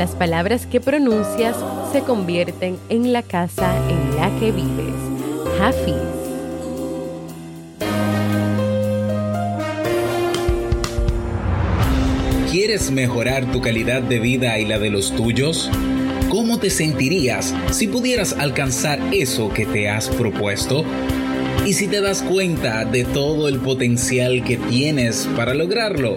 Las palabras que pronuncias se convierten en la casa en la que vives. Hafiz. ¿Quieres mejorar tu calidad de vida y la de los tuyos? ¿Cómo te sentirías si pudieras alcanzar eso que te has propuesto? ¿Y si te das cuenta de todo el potencial que tienes para lograrlo?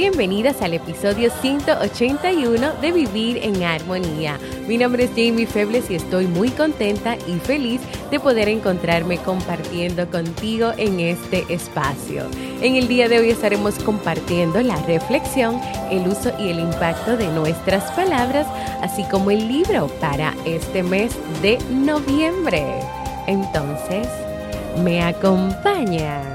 Bienvenidas al episodio 181 de Vivir en Armonía. Mi nombre es Jamie Febles y estoy muy contenta y feliz de poder encontrarme compartiendo contigo en este espacio. En el día de hoy estaremos compartiendo la reflexión, el uso y el impacto de nuestras palabras, así como el libro para este mes de noviembre. Entonces, ¿me acompañas?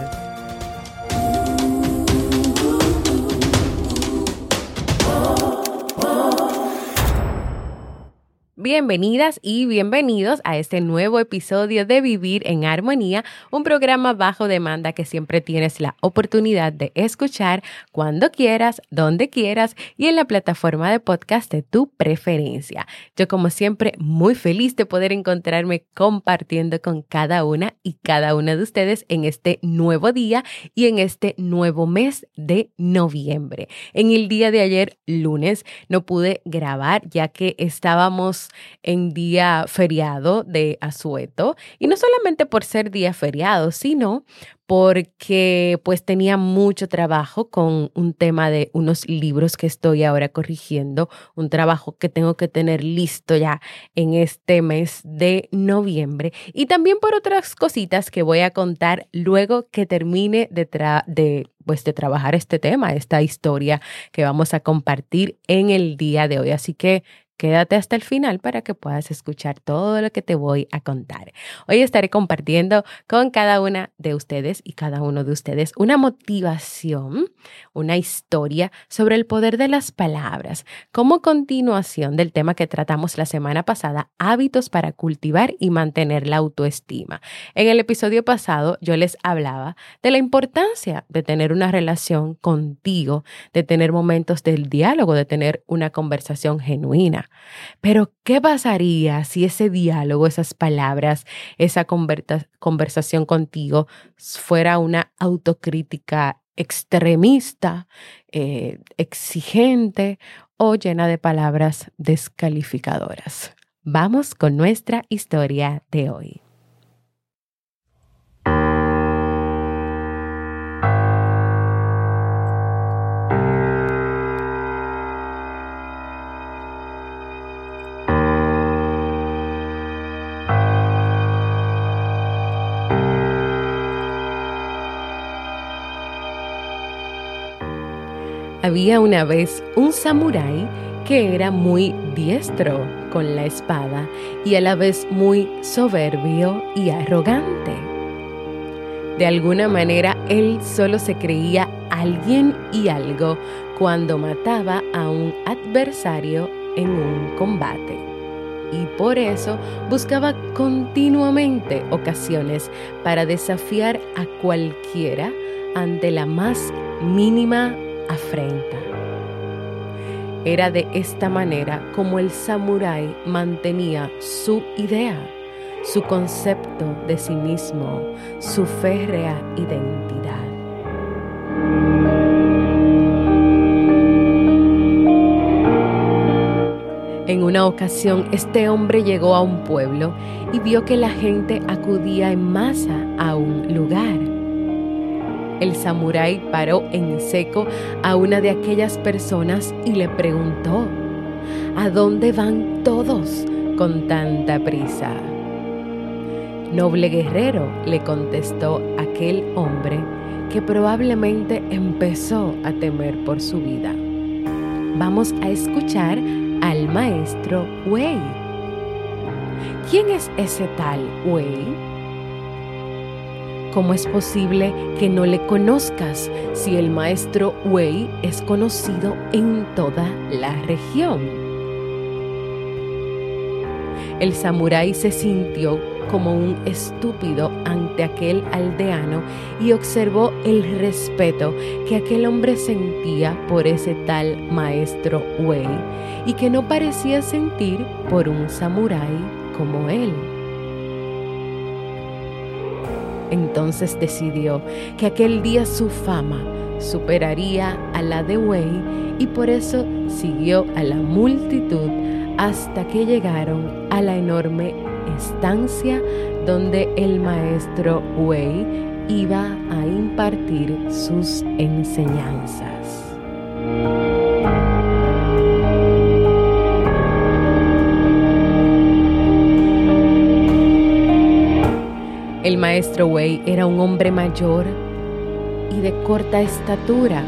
Bienvenidas y bienvenidos a este nuevo episodio de Vivir en Armonía, un programa bajo demanda que siempre tienes la oportunidad de escuchar cuando quieras, donde quieras y en la plataforma de podcast de tu preferencia. Yo como siempre muy feliz de poder encontrarme compartiendo con cada una y cada una de ustedes en este nuevo día y en este nuevo mes de noviembre. En el día de ayer, lunes, no pude grabar ya que estábamos en día feriado de Asueto. Y no solamente por ser día feriado, sino porque pues tenía mucho trabajo con un tema de unos libros que estoy ahora corrigiendo, un trabajo que tengo que tener listo ya en este mes de noviembre y también por otras cositas que voy a contar luego que termine de, de pues de trabajar este tema, esta historia que vamos a compartir en el día de hoy. Así que Quédate hasta el final para que puedas escuchar todo lo que te voy a contar. Hoy estaré compartiendo con cada una de ustedes y cada uno de ustedes una motivación, una historia sobre el poder de las palabras, como continuación del tema que tratamos la semana pasada, hábitos para cultivar y mantener la autoestima. En el episodio pasado yo les hablaba de la importancia de tener una relación contigo, de tener momentos del diálogo, de tener una conversación genuina. Pero, ¿qué pasaría si ese diálogo, esas palabras, esa conversación contigo fuera una autocrítica extremista, eh, exigente o llena de palabras descalificadoras? Vamos con nuestra historia de hoy. Había una vez un samurái que era muy diestro con la espada y a la vez muy soberbio y arrogante. De alguna manera él solo se creía alguien y algo cuando mataba a un adversario en un combate. Y por eso buscaba continuamente ocasiones para desafiar a cualquiera ante la más mínima afrenta. Era de esta manera como el samurái mantenía su idea, su concepto de sí mismo, su férrea identidad. En una ocasión este hombre llegó a un pueblo y vio que la gente acudía en masa a un lugar. El samurái paró en seco a una de aquellas personas y le preguntó, ¿A dónde van todos con tanta prisa? Noble guerrero, le contestó aquel hombre que probablemente empezó a temer por su vida. Vamos a escuchar al maestro Wei. ¿Quién es ese tal Wei? ¿Cómo es posible que no le conozcas si el maestro Wei es conocido en toda la región? El samurái se sintió como un estúpido ante aquel aldeano y observó el respeto que aquel hombre sentía por ese tal maestro Wei y que no parecía sentir por un samurái como él. Entonces decidió que aquel día su fama superaría a la de Wei y por eso siguió a la multitud hasta que llegaron a la enorme estancia donde el maestro Wei iba a impartir sus enseñanzas. Maestro Wei era un hombre mayor y de corta estatura,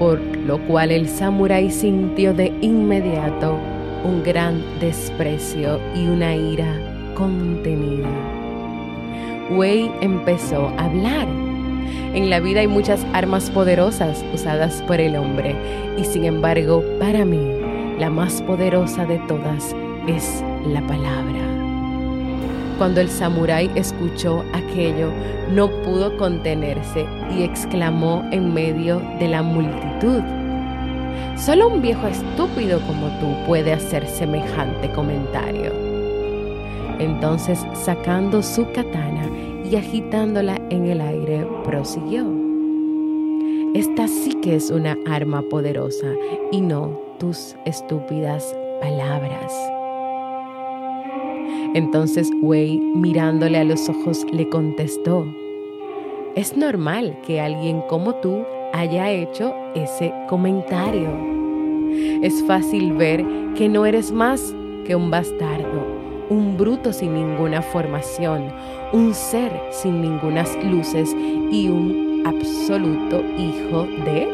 por lo cual el samurái sintió de inmediato un gran desprecio y una ira contenida. Wei empezó a hablar. En la vida hay muchas armas poderosas usadas por el hombre y sin embargo para mí la más poderosa de todas es la palabra. Cuando el samurái escuchó aquello, no pudo contenerse y exclamó en medio de la multitud. Solo un viejo estúpido como tú puede hacer semejante comentario. Entonces, sacando su katana y agitándola en el aire, prosiguió. Esta sí que es una arma poderosa y no tus estúpidas palabras. Entonces Wei, mirándole a los ojos, le contestó, es normal que alguien como tú haya hecho ese comentario. Es fácil ver que no eres más que un bastardo, un bruto sin ninguna formación, un ser sin ningunas luces y un absoluto hijo de...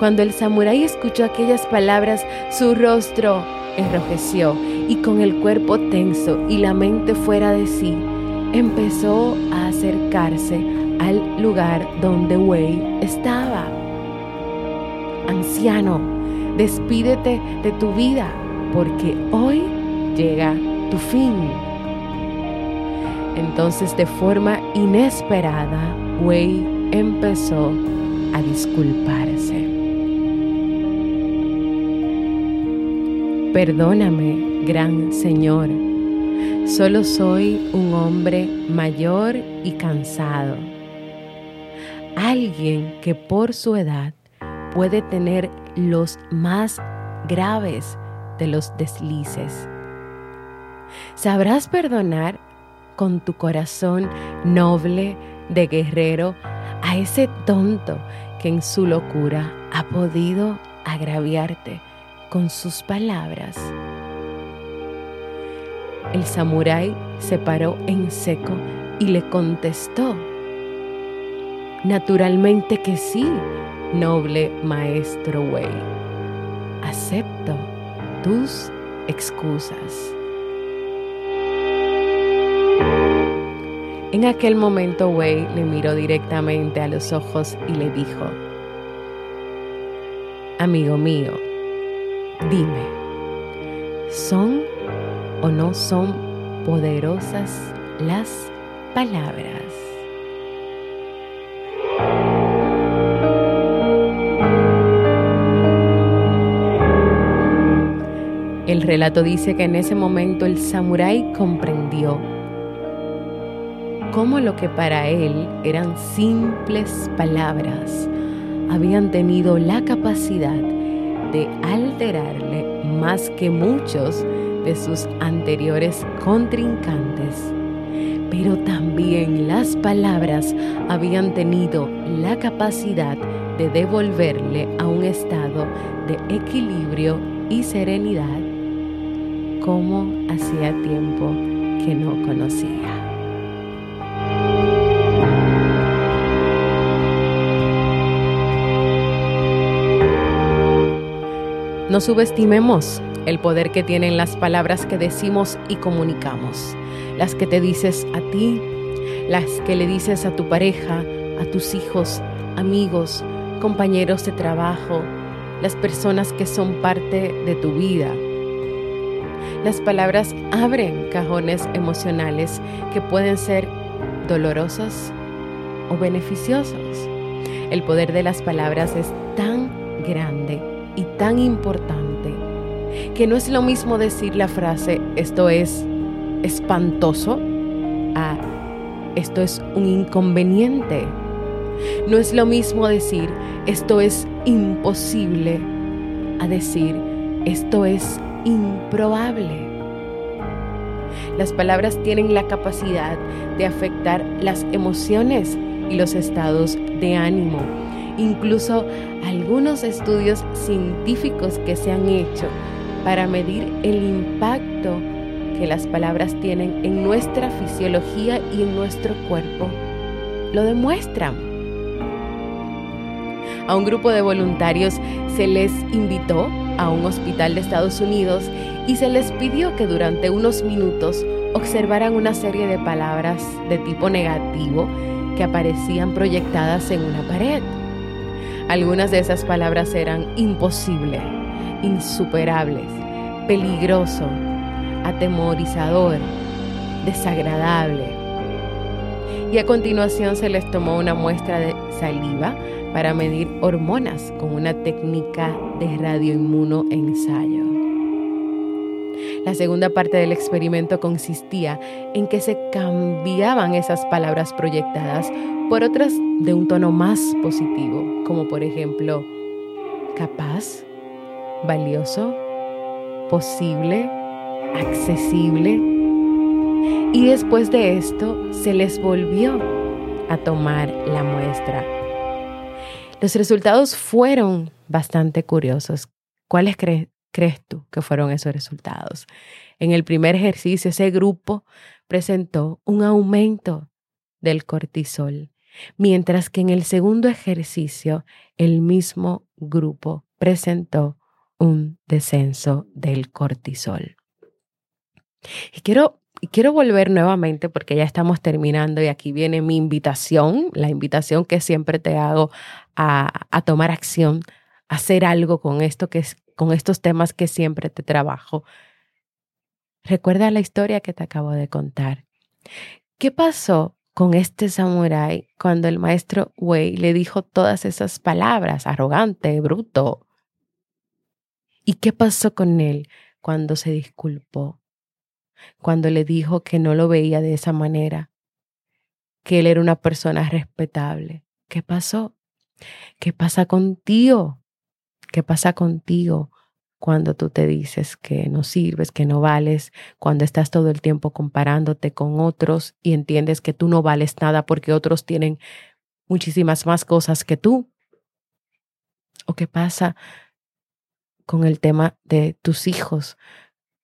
Cuando el samurái escuchó aquellas palabras, su rostro enrojeció y con el cuerpo tenso y la mente fuera de sí, empezó a acercarse al lugar donde Wei estaba. Anciano, despídete de tu vida porque hoy llega tu fin. Entonces de forma inesperada, Wei empezó a disculparse. Perdóname, gran Señor, solo soy un hombre mayor y cansado. Alguien que por su edad puede tener los más graves de los deslices. ¿Sabrás perdonar con tu corazón noble de guerrero a ese tonto que en su locura ha podido agraviarte? con sus palabras. El samurái se paró en seco y le contestó, Naturalmente que sí, noble maestro Wei. Acepto tus excusas. En aquel momento Wei le miró directamente a los ojos y le dijo, Amigo mío, Dime, ¿son o no son poderosas las palabras? El relato dice que en ese momento el samurái comprendió cómo lo que para él eran simples palabras habían tenido la capacidad de alterarle más que muchos de sus anteriores contrincantes. Pero también las palabras habían tenido la capacidad de devolverle a un estado de equilibrio y serenidad como hacía tiempo que no conocía. No subestimemos el poder que tienen las palabras que decimos y comunicamos, las que te dices a ti, las que le dices a tu pareja, a tus hijos, amigos, compañeros de trabajo, las personas que son parte de tu vida. Las palabras abren cajones emocionales que pueden ser dolorosos o beneficiosos. El poder de las palabras es tan grande y tan importante que no es lo mismo decir la frase esto es espantoso a esto es un inconveniente. No es lo mismo decir esto es imposible a decir esto es improbable. Las palabras tienen la capacidad de afectar las emociones y los estados de ánimo incluso algunos estudios científicos que se han hecho para medir el impacto que las palabras tienen en nuestra fisiología y en nuestro cuerpo, lo demuestran. A un grupo de voluntarios se les invitó a un hospital de Estados Unidos y se les pidió que durante unos minutos observaran una serie de palabras de tipo negativo que aparecían proyectadas en una pared. Algunas de esas palabras eran imposible, insuperables, peligroso, atemorizador, desagradable. Y a continuación se les tomó una muestra de saliva para medir hormonas con una técnica de radioinmunoensayo. La segunda parte del experimento consistía en que se cambiaban esas palabras proyectadas por otras de un tono más positivo, como por ejemplo capaz, valioso, posible, accesible. Y después de esto se les volvió a tomar la muestra. Los resultados fueron bastante curiosos. ¿Cuáles crees tú que fueron esos resultados? En el primer ejercicio, ese grupo presentó un aumento del cortisol mientras que en el segundo ejercicio el mismo grupo presentó un descenso del cortisol. Y quiero, quiero volver nuevamente porque ya estamos terminando y aquí viene mi invitación, la invitación que siempre te hago a, a tomar acción, a hacer algo con esto que con estos temas que siempre te trabajo. Recuerda la historia que te acabo de contar. ¿Qué pasó con este samurái cuando el maestro Wei le dijo todas esas palabras, arrogante, bruto. ¿Y qué pasó con él cuando se disculpó? Cuando le dijo que no lo veía de esa manera, que él era una persona respetable. ¿Qué pasó? ¿Qué pasa contigo? ¿Qué pasa contigo cuando tú te dices que no sirves, que no vales, cuando estás todo el tiempo comparándote con otros y entiendes que tú no vales nada porque otros tienen muchísimas más cosas que tú. ¿O qué pasa con el tema de tus hijos?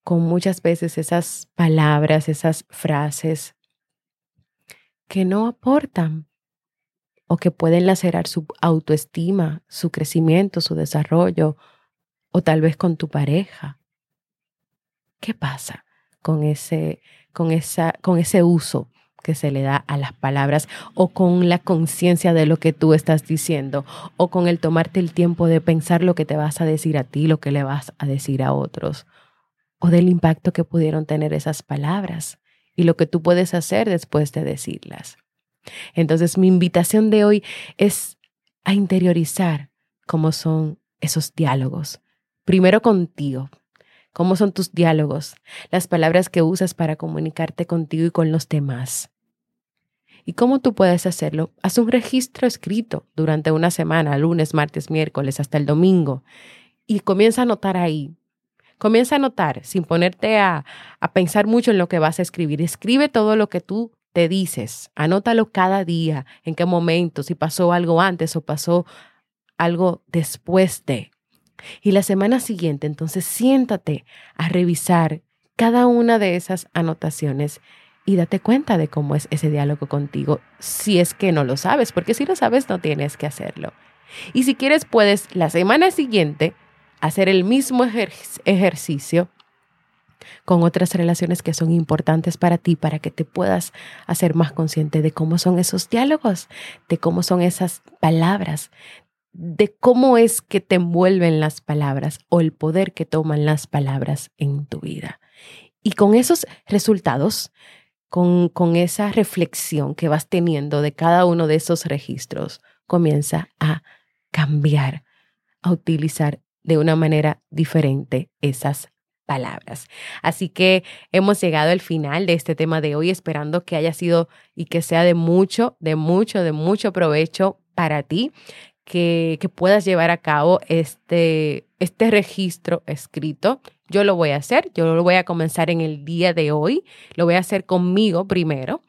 Con muchas veces esas palabras, esas frases que no aportan o que pueden lacerar su autoestima, su crecimiento, su desarrollo, o tal vez con tu pareja. ¿Qué pasa con ese, con esa, con ese uso que se le da a las palabras o con la conciencia de lo que tú estás diciendo o con el tomarte el tiempo de pensar lo que te vas a decir a ti, lo que le vas a decir a otros o del impacto que pudieron tener esas palabras y lo que tú puedes hacer después de decirlas. Entonces mi invitación de hoy es a interiorizar cómo son esos diálogos, Primero contigo. ¿Cómo son tus diálogos? Las palabras que usas para comunicarte contigo y con los demás. ¿Y cómo tú puedes hacerlo? Haz un registro escrito durante una semana, lunes, martes, miércoles, hasta el domingo. y comienza a notar ahí. Comienza a notar sin ponerte a, a pensar mucho en lo que vas a escribir. Escribe todo lo que tú te dices, anótalo cada día, en qué momento, si pasó algo antes o pasó algo después de. Y la semana siguiente, entonces siéntate a revisar cada una de esas anotaciones y date cuenta de cómo es ese diálogo contigo, si es que no lo sabes, porque si lo sabes no tienes que hacerlo. Y si quieres, puedes la semana siguiente hacer el mismo ejercicio con otras relaciones que son importantes para ti, para que te puedas hacer más consciente de cómo son esos diálogos, de cómo son esas palabras, de cómo es que te envuelven las palabras o el poder que toman las palabras en tu vida. Y con esos resultados, con, con esa reflexión que vas teniendo de cada uno de esos registros, comienza a cambiar, a utilizar de una manera diferente esas palabras. Así que hemos llegado al final de este tema de hoy, esperando que haya sido y que sea de mucho, de mucho, de mucho provecho para ti, que, puedas llevar a cabo este, este registro escrito. Yo lo voy a hacer, yo lo voy a comenzar en el día de hoy, lo voy a hacer conmigo primero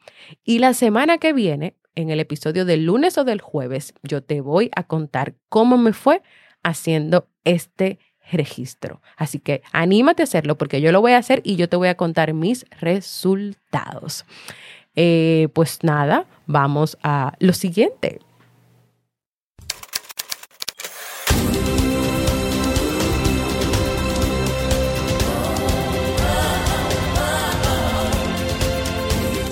y la semana que viene, en el episodio del lunes o del jueves, yo te voy a contar cómo me fue haciendo este registro. Así que anímate a hacerlo porque yo lo voy a hacer y yo te voy a contar mis resultados. Eh, pues nada, vamos a lo siguiente.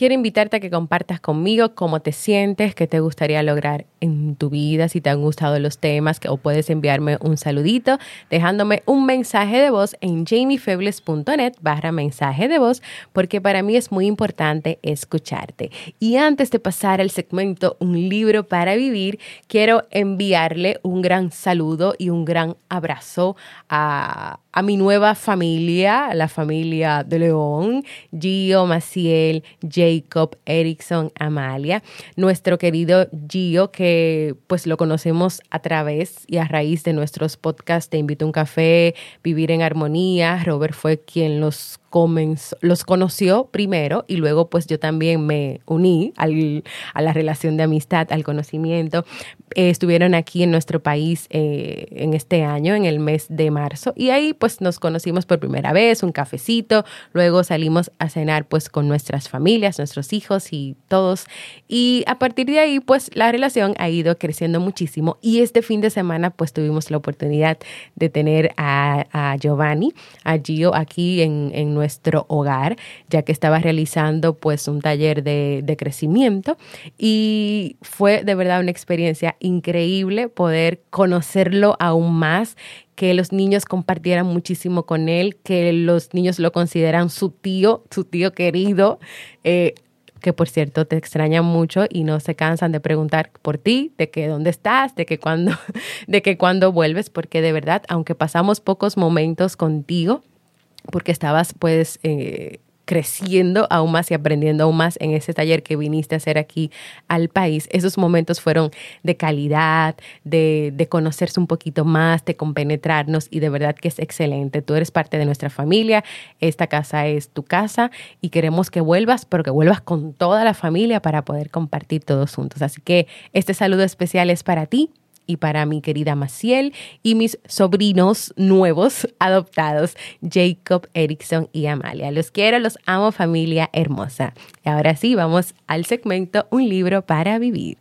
Quiero invitarte a que compartas conmigo cómo te sientes, qué te gustaría lograr en tu vida, si te han gustado los temas, o puedes enviarme un saludito dejándome un mensaje de voz en jamiefebles.net barra mensaje de voz, porque para mí es muy importante escucharte. Y antes de pasar al segmento Un libro para vivir, quiero enviarle un gran saludo y un gran abrazo a a mi nueva familia, la familia de León, Gio, Maciel, Jacob, Erickson, Amalia, nuestro querido Gio, que pues lo conocemos a través y a raíz de nuestros podcasts Te invito a un café, Vivir en Armonía. Robert fue quien los los conoció primero y luego pues yo también me uní al, a la relación de amistad, al conocimiento. Eh, estuvieron aquí en nuestro país eh, en este año, en el mes de marzo, y ahí pues nos conocimos por primera vez, un cafecito, luego salimos a cenar pues con nuestras familias, nuestros hijos y todos, y a partir de ahí pues la relación ha ido creciendo muchísimo y este fin de semana pues tuvimos la oportunidad de tener a, a Giovanni, a Gio aquí en, en nuestro hogar, ya que estaba realizando pues un taller de, crecimiento. Y fue de verdad una experiencia increíble poder conocerlo aún más que los niños compartieran muchísimo con él, que los niños lo consideran su tío, su tío querido, eh, que por cierto te extrañan mucho y no se cansan de preguntar por ti, de que dónde estás, de que cuándo, de que cuándo vuelves, porque de verdad, aunque pasamos pocos momentos contigo, porque estabas pues eh, creciendo aún más y aprendiendo aún más en ese taller que viniste a hacer aquí al país. Esos momentos fueron de calidad, de, de, conocerse un poquito más, de compenetrarnos y de verdad que es excelente. Tú eres parte de nuestra familia, esta casa es tu casa y queremos que vuelvas, pero que vuelvas con toda la familia para poder compartir todos juntos. Así que este saludo especial es para ti y para mi querida Maciel y mis sobrinos nuevos adoptados, Jacob, Erickson y Amalia. Los quiero, los amo familia hermosa. Y ahora sí, vamos al segmento Un libro para vivir.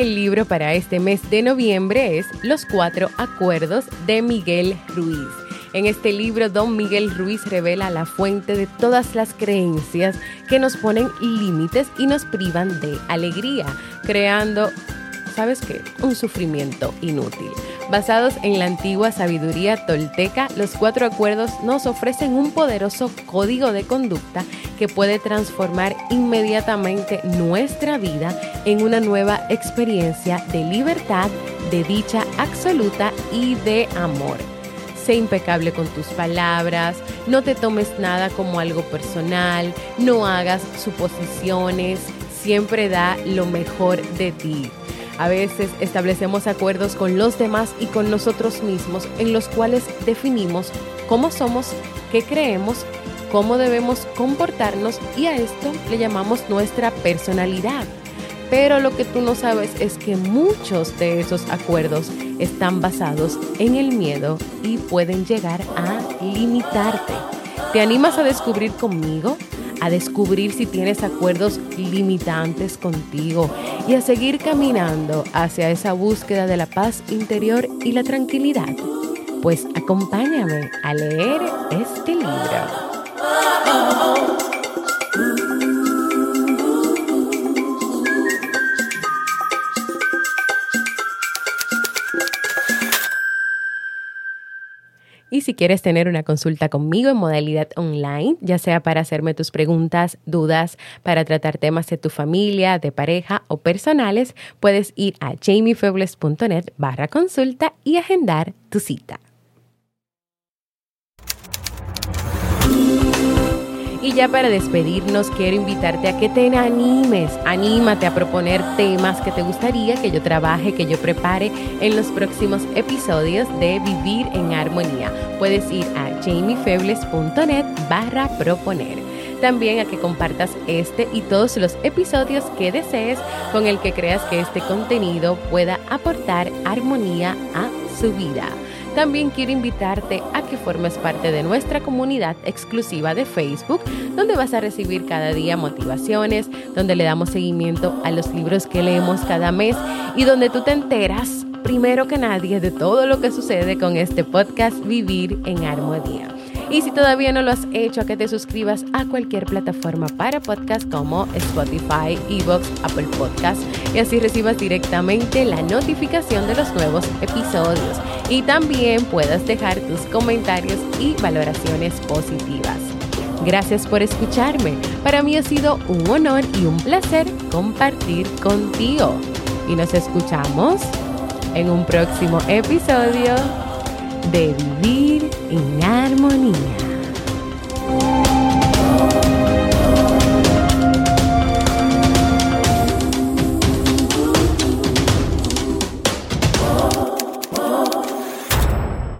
El libro para este mes de noviembre es Los Cuatro Acuerdos de Miguel Ruiz. En este libro, don Miguel Ruiz revela la fuente de todas las creencias que nos ponen límites y nos privan de alegría, creando, ¿sabes qué? Un sufrimiento inútil. Basados en la antigua sabiduría tolteca, los cuatro acuerdos nos ofrecen un poderoso código de conducta que puede transformar inmediatamente nuestra vida en una nueva experiencia de libertad, de dicha absoluta y de amor sé impecable con tus palabras, no te tomes nada como algo personal, no hagas suposiciones, siempre da lo mejor de ti. A veces establecemos acuerdos con los demás y con nosotros mismos en los cuales definimos cómo somos, qué creemos, cómo debemos comportarnos y a esto le llamamos nuestra personalidad. Pero lo que tú no sabes es que muchos de esos acuerdos están basados en el miedo y pueden llegar a limitarte. ¿Te animas a descubrir conmigo? A descubrir si tienes acuerdos limitantes contigo y a seguir caminando hacia esa búsqueda de la paz interior y la tranquilidad. Pues acompáñame a leer este libro. Si quieres tener una consulta conmigo en modalidad online, ya sea para hacerme tus preguntas, dudas, para tratar temas de tu familia, de pareja o personales, puedes ir a jamiefebles.net barra consulta y agendar tu cita. Y ya para despedirnos, quiero invitarte a que te animes, anímate a proponer temas que te gustaría que yo trabaje, que yo prepare en los próximos episodios de Vivir en Armonía. Puedes ir a jamiefebles.net barra proponer también a que compartas este y todos los episodios que desees con el que creas que este contenido pueda aportar armonía a su vida. También quiero invitarte a que formes parte de nuestra comunidad exclusiva de Facebook, donde vas a recibir cada día motivaciones, donde le damos seguimiento a los libros que leemos cada mes y donde tú te enteras primero que nadie de todo lo que sucede con este podcast Vivir en Armonía. Y si todavía no lo has hecho, que te suscribas a cualquier plataforma para podcast como Spotify, Evox, Apple Podcast y así recibas directamente la notificación de los nuevos episodios. Y también puedas dejar tus comentarios y valoraciones positivas. Gracias por escucharme. Para mí ha sido un honor y un placer compartir contigo. Y nos escuchamos en un próximo episodio de vivir en armonía.